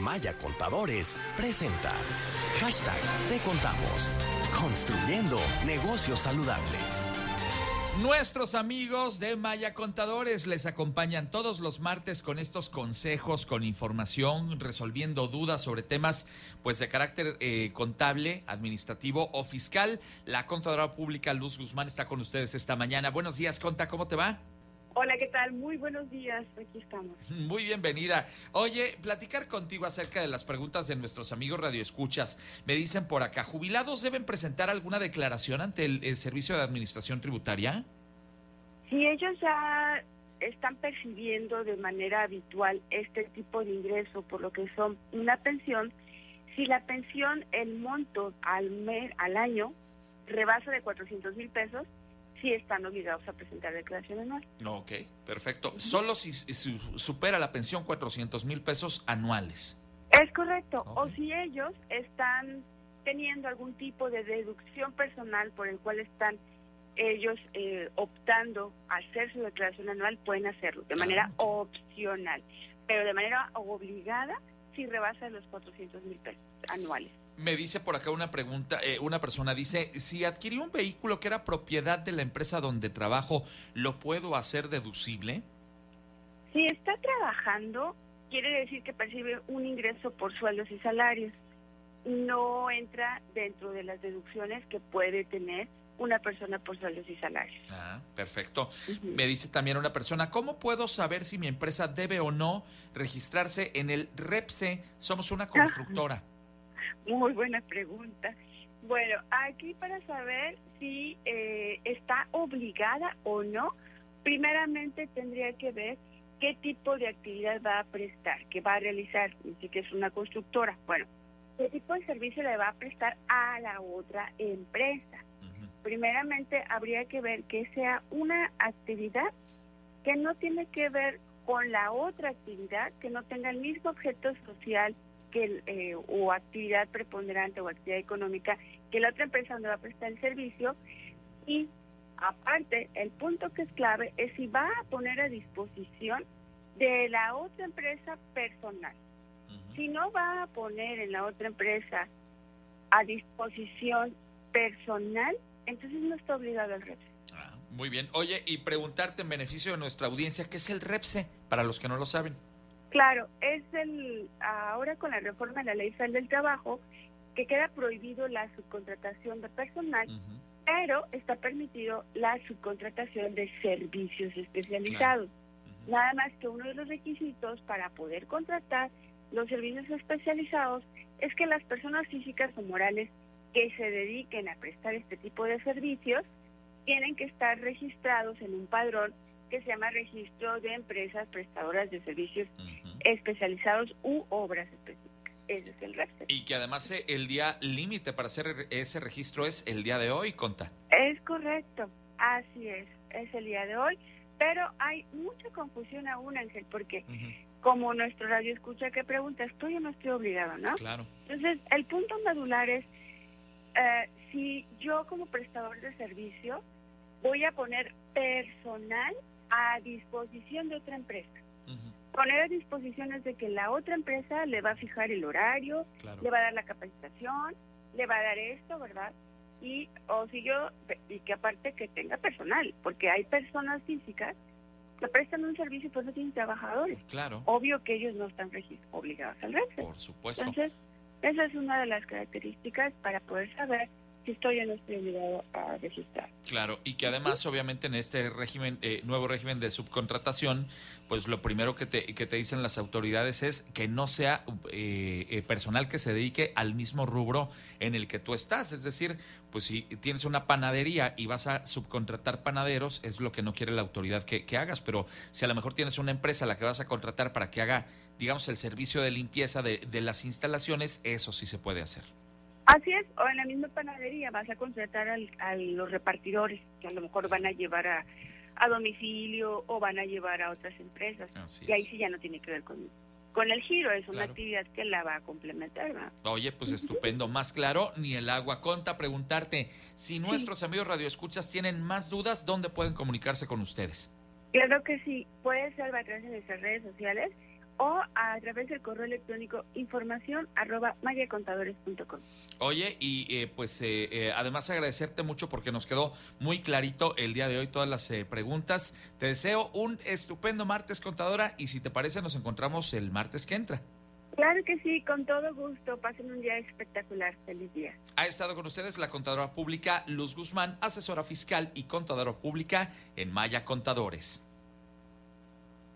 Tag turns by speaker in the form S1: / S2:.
S1: Maya Contadores presenta hashtag Te Contamos, construyendo negocios saludables.
S2: Nuestros amigos de Maya Contadores les acompañan todos los martes con estos consejos, con información, resolviendo dudas sobre temas pues de carácter eh, contable, administrativo o fiscal. La contadora pública Luz Guzmán está con ustedes esta mañana. Buenos días, Conta, ¿cómo te va?
S3: Hola, ¿qué tal? Muy buenos días, aquí estamos.
S2: Muy bienvenida. Oye, platicar contigo acerca de las preguntas de nuestros amigos radioescuchas. Me dicen por acá, ¿jubilados deben presentar alguna declaración ante el, Servicio de Administración Tributaria?
S3: Si ellos ya están percibiendo de manera habitual este tipo de ingreso por lo que son una pensión, si la pensión, el monto al, mes, al año rebasa de 400 mil pesos, sí están obligados a presentar declaración anual.
S2: Ok, perfecto. Solo si, supera la pensión 400 mil pesos anuales.
S3: Es correcto. O si ellos están teniendo algún tipo de deducción personal por el cual están ellos eh, optando a hacer su declaración anual, pueden hacerlo de manera opcional, pero de manera obligada si rebasa los 400 mil pesos anuales.
S2: Me dice por acá una pregunta, eh, una persona dice, si adquirí un vehículo que era propiedad de la empresa donde trabajo, ¿lo puedo hacer deducible?
S3: Si está trabajando, quiere decir que percibe un ingreso por sueldos y salarios. No entra dentro de las deducciones que puede tener una persona por sueldos y salarios.
S2: Ah, perfecto. Me dice también una persona, ¿cómo puedo saber si mi empresa debe o no registrarse en el REPSE? Somos una constructora.
S3: Muy buena pregunta. Bueno, aquí para saber si eh, está obligada o no, primeramente tendría que ver qué tipo de actividad va a prestar, que va a realizar, si que es una constructora. Bueno, qué tipo de servicio le va a prestar a la otra empresa. Primeramente habría que ver que sea una actividad que no tiene que ver con la otra actividad, que no tenga el mismo objeto social que eh, o actividad preponderante o actividad económica que la otra empresa donde va a prestar el servicio y aparte el punto que es clave es si va a poner a disposición de la otra empresa personal. Si no va a poner en la otra empresa a disposición personal, entonces no está obligado al REPSE.
S2: Ah, muy bien. Oye, y preguntarte en beneficio de nuestra audiencia, ¿qué es el REPSE? Para los que no lo saben.
S3: Claro, es el ahora con la reforma de la Ley Federal del Trabajo que queda prohibido la subcontratación de personal, pero está permitido la subcontratación de servicios especializados. Nada más que uno de los requisitos para poder contratar los servicios especializados es que las personas físicas o morales que se dediquen a prestar este tipo de servicios tienen que estar registrados en un padrón que se llama Registro de Empresas Prestadoras de Servicios Especializados u Obras Específicas. Ese es el REPSE.
S2: Y que además eh, el día límite para hacer ese registro es el día de hoy, Conta.
S3: Es correcto, así es, es el día de hoy, pero hay mucha confusión aún, Ángel, porque como nuestro radio escucha que pregunta, ¿estoy o no estoy obligado, no?
S2: Claro.
S3: Entonces, el punto medular es, eh, si yo como prestador de servicio voy a poner personal a disposición de otra empresa. Poner a disposición es de que la otra empresa le va a fijar el horario, le va a dar la capacitación, le va a dar esto, ¿verdad? Y, o si yo, y que aparte que tenga personal, porque hay personas físicas que prestan un servicio pero no tienen trabajadores.
S2: Claro.
S3: Obvio que ellos no están obligados al resto.
S2: Por supuesto.
S3: Entonces, esa es una de las características para poder saber si estoy no estoy obligado a registrar.
S2: Claro, y que además, obviamente, en este régimen, eh, nuevo régimen de subcontratación, pues lo primero que te, que te dicen las autoridades es que no sea eh, eh, personal que se dedique al mismo rubro en el que tú estás. Es decir, pues si tienes una panadería y vas a subcontratar panaderos, es lo que no quiere la autoridad que, que hagas. Pero si a lo mejor tienes una empresa a la que vas a contratar para que haga, digamos, el servicio de limpieza de, de las instalaciones, eso sí se puede hacer.
S3: Así es, o en la misma panadería vas a contratar a los repartidores que a lo mejor van a llevar a, domicilio o van a llevar a otras empresas. y ahí sí ya no tiene que ver con, con el giro, es una actividad que la va a complementar.
S2: Oye, pues estupendo, más claro, ni el agua. Conta, preguntarte, si nuestros amigos radioescuchas tienen más dudas, ¿dónde pueden comunicarse con ustedes?
S3: Claro que sí, puede ser a través de nuestras redes sociales o a través del correo electrónico información arroba mayacontadores.com.
S2: Oye, y eh, pues eh, eh, además agradecerte mucho porque nos quedó muy clarito el día de hoy todas las preguntas. Te deseo un estupendo martes, contadora, y si te parece nos encontramos el martes que entra.
S3: Claro que sí, con todo gusto. Pasen un día espectacular. Feliz día.
S2: Ha estado con ustedes la contadora pública Luz Guzmán, asesora fiscal y contadora pública en Maya Contadores.